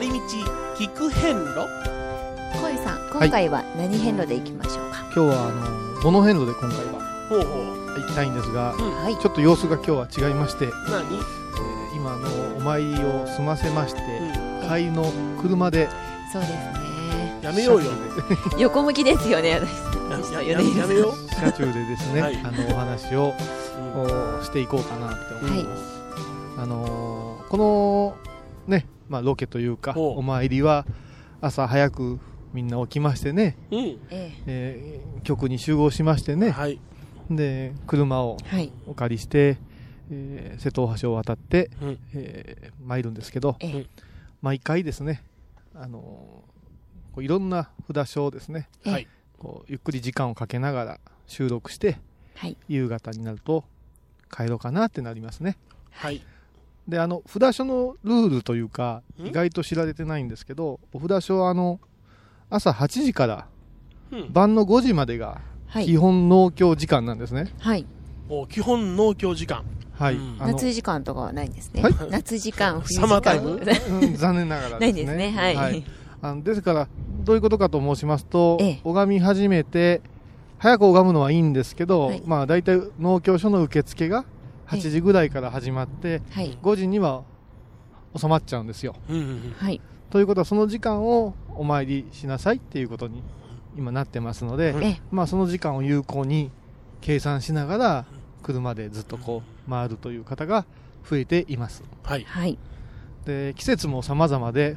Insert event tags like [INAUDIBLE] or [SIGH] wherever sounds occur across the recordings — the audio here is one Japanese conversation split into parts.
り道聞く遍路？小井さん今回は何遍路で行きましょうか？今日はあのモノ遍路で今回はほうほう。行きたいんですが、うん。はい。ちょっと様子が今日は違いまして、え何ー今あのお参りを済ませまして、う帰りの車でそうですね。やめようよ。[LAUGHS] 横向きですよね私やや私と米広さんやめよ車中でですね、はい。あのお話をう、うん。おしていこうかなって思います、あのーこのね、まあ、ロケというかほう。お参りは朝早くみんな起きましてね、うん。ええ。ー局に集合しましてね、はい。で車をお借りして、えー瀬戸大橋を渡って、うん。えー参るんですけどええ。毎回ですね、あのーこういろんな札所をですねええ。はい。こうゆっくり時間をかけながら収録してはい。夕方になると帰ろうかなってなりますね。はいであの札所のルールというかん？意外と知られてないんですけどお札所はあの朝8時からうん。晩の5時までがはい。基本農協時間なんですね。はい。お基本農協時間。はい、うん。夏時間とかはないんですね。はい。夏時間 [LAUGHS] 冬時間。サマータイム？うん残念ながらないんですね。はい。あのですからどういうことかと申しますと、ええ。拝み始めて早く拝むのはいいんですけど、はい。まあ大体農協所の受付が8時ぐらいから始まって、はい。5時には収まっちゃうんですよ。はい。ということはその時間をお参りしなさいっていうことに今なってますので、まあその時間を有効に計算しながら車でずっとこう回るという方が増えています。はい。はい。で季節も様々で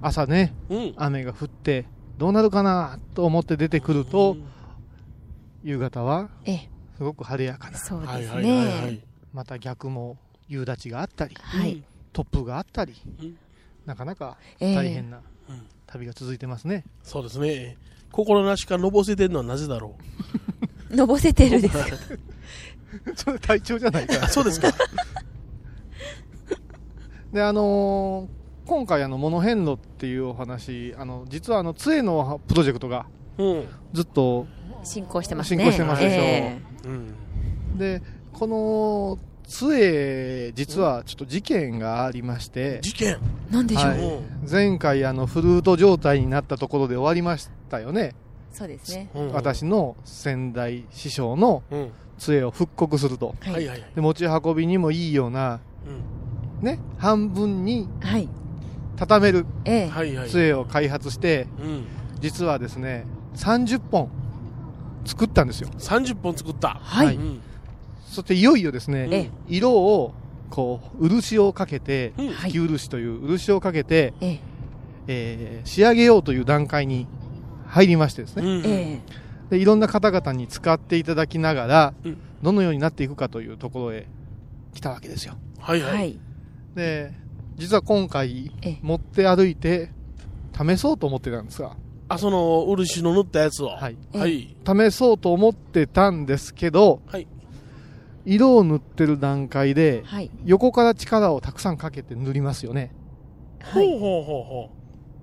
朝ねうん。雨が降ってどうなるかなと思って出てくると夕方はごく晴れやかなそうですはいはいはいはねい。また逆も夕立があったりはい。突風があったりうん。なかなかええ。大変なうん。旅が続いてますね、そうですね。心なしかのぼせてるのはなぜだろ [LAUGHS] のぼせてるですか？[LAUGHS] それ体調じゃないか。そうですか。[LAUGHS] であのー今回あのモノ遍路っていうお話あの実はあの杖のプロジェクトがうん。ずっと進行してますね。進行してますでしょえうんでこの杖実はちょっと事件がありまして。事件？えなんでしょう、はい。うん前回あのフルート状態になったところで終わりましたよね、そうですね。うん私の先代師匠のうん。杖を復刻すると。ははいで持ち運びにもいいようなうん。ね半分にはい。畳める杖を開発してうん。実はですね30本作ったんですよ。30本作った。はい、うん。そしていよいよですね、ええ色をこう漆をかけてうん。はい。木漆という漆をかけて、ええ。えー仕上げようという段階に入りましてですね、うんえでいろんな方々に使っていただきながら、うん。どのようになっていくかというところへ来たわけですよ。はいはい。い。で実は今回ええ。持って歩いて試そうと思ってたんですが、あその漆の塗ったやつを。はい、ええ。はい試そうと思ってたんですけどはい。色を塗ってる段階ではい。横から力をたくさんかけて塗りますよね。はい。ほうほうほうほ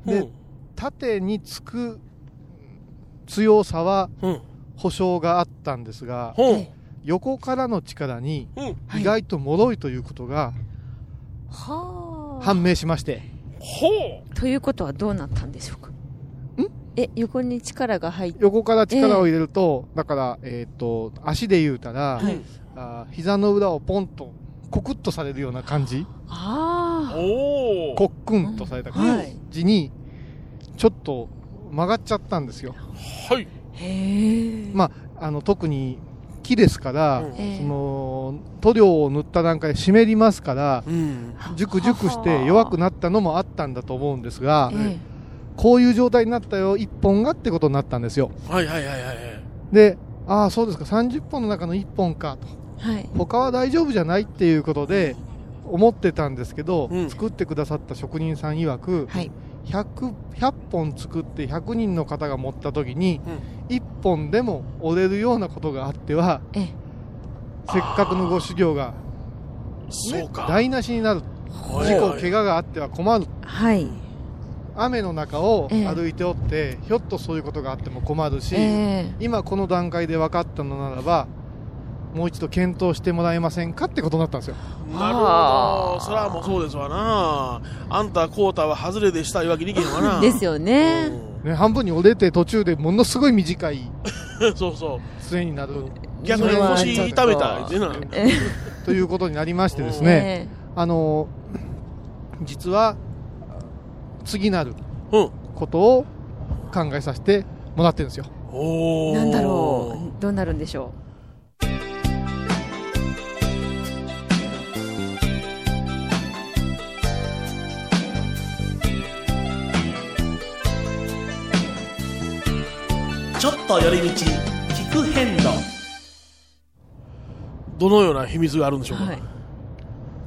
う。で縦につく強さはうん。うん保証があったんですがほう。え横からの力にうん。はい意外と脆いということがはあ。判明しまして、ほう。ということはどうなったんでしょうか？んえ横に力が入って。横から力を入れると、だから、えっ、と、足で言うたら、はい。あー膝の裏をポンと、コクッとされるような感じ、あおおコックンとされたは感い。じに、ちょっと曲がっちゃったんですよ。はい。へえまあ、あの、特に木ですから、その、塗料を塗った段階で湿りますから、うん。熟熟して弱くなったのもあったんだと思うんですが、えこういう状態になったよ、1本がってことになったんですよ。はいはいはいはいはい。で、ああ、そうですか、30本の中の1本かと。えはい。他は大丈夫じゃないっていうことで思ってたんですけど、うん。作ってくださった職人さん曰く、はい。100, 100本作って100人の方が持った時に、1本でも折れるようなことがあってはええ。せっかくのご修行が、ねそうか。台無しになる。はい。事故はい怪我があっては困る。はい雨の中をええ歩いておって、ひょっとそういうことがあっても困るし、ええ今この段階で分かったのならばもう一度検討してもらえませんかってことになったんですよ。なるほど。それはもうそうですわな。あんた、コータは外れでしたいうわけにいけへんわな。[LAUGHS] ですよね。ね、半分に折れて途中でものすごい短いう [LAUGHS] んそうそう。杖になる。逆に腰痛めた言ってな。え [LAUGHS] ということになりましてですね、あの実は次なるうん。ことを考えさせてもらってるんですよ。おー。なんだろう。どうなるんでしょちょっと寄り道聞く変路どのような秘密があるんでしょうか？はい。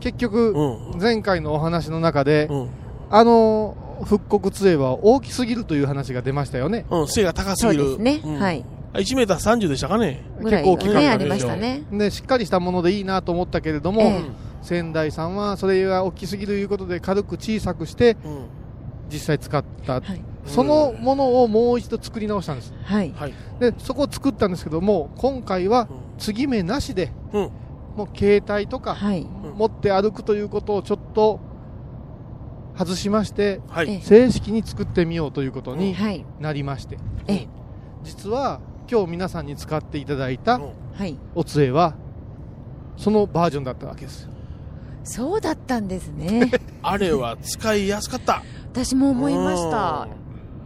結局、うん。前回のお話の中で、うん。あの復刻杖は大きすぎるという話が出ましたよね。うん。背が高すぎる。そうですね。うんはい。。1メーター30でしたかね。結構大きかったでしょりましたね。でしっかりしたものでいいなと思ったけれども、ええ仙台さんはそれが大きすぎるということで軽く小さくしてうん。実際使った、はい。そのものをもう一度作り直したんですはい。はい。でそこを作ったんですけども今回はうん継ぎ目なしでうん。もう携帯とかはい。うん持って歩くということをちょっと外しましてはい。え正式に作ってみようということにはい。なりましてええ。実は今日皆さんに使っていただいた。お杖はそのバージョンだったわけですそうだったんですね。[LAUGHS] あれは使いやすかった。私も思いました。うん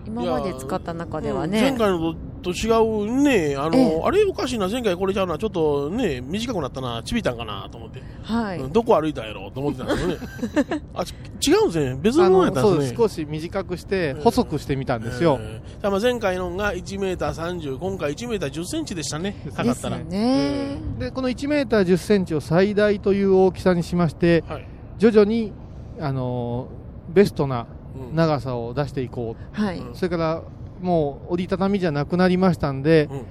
今まで使った中ではうんね。前回のと違うね、あの、ええ。あれおかしいな、前回これちゃうな、ちょっとね、短くなったな、ちびたんかなと思って、はい。うんどこ歩いたんやろと思ってたんですよね。[LAUGHS] あ、ち違うんですね。別のあものやったんですす。少し短くしてうん。細くしてみたんですよ、えーじゃあまあ前回のが1メーター30、今回1メーター10センチでしたね、高かったら。ね。でこの1メーター10センチを最大という大きさにしましてはい。徐々に、あのーベストなうん。長さを出していこう。はい。うん。それからもう折りたたみじゃなくなりましたんで、うん。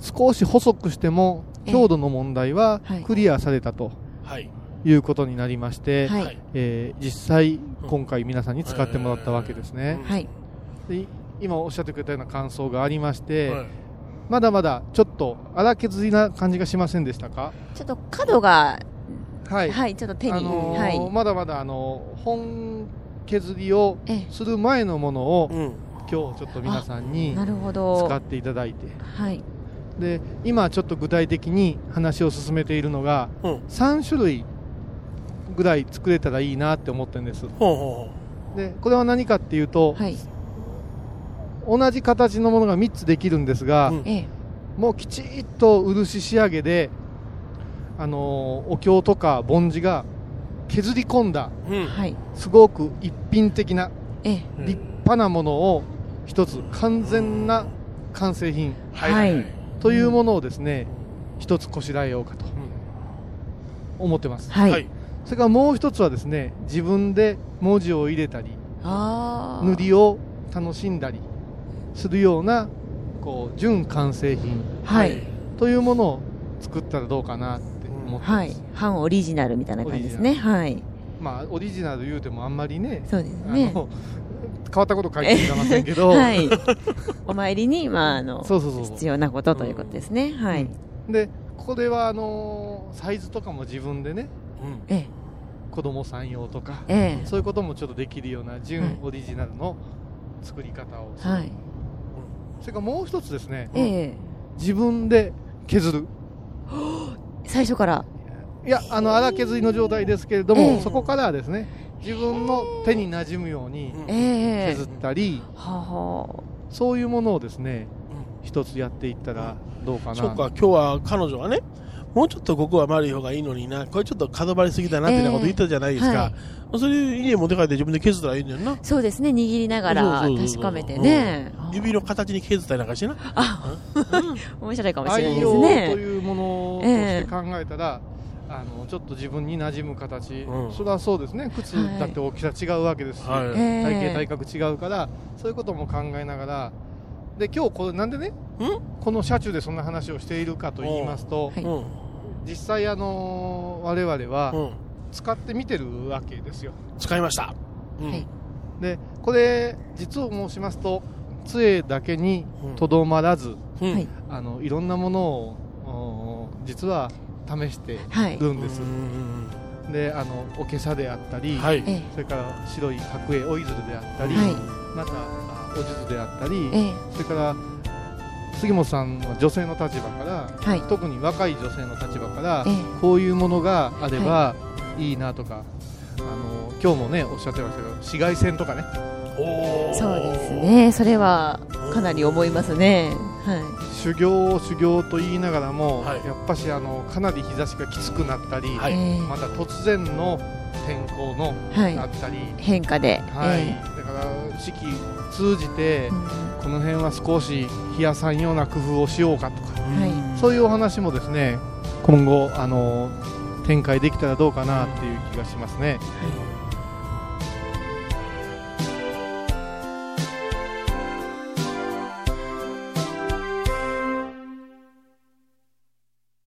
少し細くしてもええ。強度の問題ははい。クリアされたとはい。いうことになりまして、はい。はいえー実際今回皆さんに使ってもらったわけですね、はい。で今おっしゃってくれたような感想がありまして、はい。まだまだちょっと荒削りな感じがしませんでしたか？ちょっと角が、はい、はい、ちょっと手に、あのーはい。まだまだあの本削りをええ、する前のものをうん。今日ちょっと皆さんに。使っていただいてはい。で今ちょっと具体的に話を進めているのがうん。3種類ぐらい作れたらいいなって思ってるんですほうほでこれは何かっていうと、はい。同じ形のものが3つできるんですが、うんええ。もうきちっと漆仕上げで、あのーお経とか梵字が削り込んだう。うん。はい。すごく一品的な立派なものを一つ完全な完成品はいというものをですね一つこしらえようかと思ってますはい。はい。それからもう一つはですね自分で文字を入れたり。塗りを楽しんだりするようなこう純完成品はい。というものを作ったらどうかなって思ってます、はい。半オリジナルみたいな感じですね。はい。まあオリジナル言うてもあんまりねそうですあね。の変わったこと書いていませんけど、[LAUGHS] はい。[LAUGHS] お参りに、まあ、あの、必要なことということですね。はい。でこれはあのーサイズとかも自分でねうん。え子供さん用とかえ。ええ。そういうこともちょっとできるようなはい純オリジナルの作り方をする、はい。それからもう一つですね、ええ。自分で削る [GASPS] 最初から。いやあの荒削りの状態ですけれども、ええそこからはですね自分の手に馴染むように。削ったり、はは。そういうものをですね一つやっていったらどうかな、そうか、今日は彼女がね、もうちょっとここは丸い方がいいのにな、これちょっと角張りすぎたなってなこと言ったじゃないですか。それ家持って帰って自分で削ったらいいんだよな。そうですね。握りながら確かめてね。指の形に削ったりなんかしてな。[LAUGHS] 面白いかもしれないです愛用とね。いうものとして考えたら、あのちょっと自分に馴染む形、うん。それはそうですね。靴だって大きさ違うわけですし、はい。体え。え型体格違うからそういうことも考えながら。で今日これなんでねこの車中でそんな話をしているかと言いますと、はい。うん。実際あの我々はうん。使ってみてるわけですよ。使いました。うん。はい。でこれ実を申しますと杖だけにとどまらず、うん。はい。あのいろんなものをお実は試してはい。るんです、うんであのおけさであったり、はい。えそれから白い白衣おいずるであったり、はい。またあおじずであったり、ええ。それから杉本さんは女性の立場からはい。特に若い女性の立場からええ。こういうものがあればい。いなとか、あの今日もねおっしゃってましたけど紫外線とかね。そうですね。それはかなり思いますね。は修行修行と言いながらも、はい。やっぱしあのかなり日差しがきつくなったり、い、はい。ええまた突然の天候のはい。あったり、変化で、はい。えだから四季通じてえうん。この辺は少し冷やさんような工夫をしようかとかはい。そういうお話もですね今後あの展開できたらどうかなっていう気がしますね。うん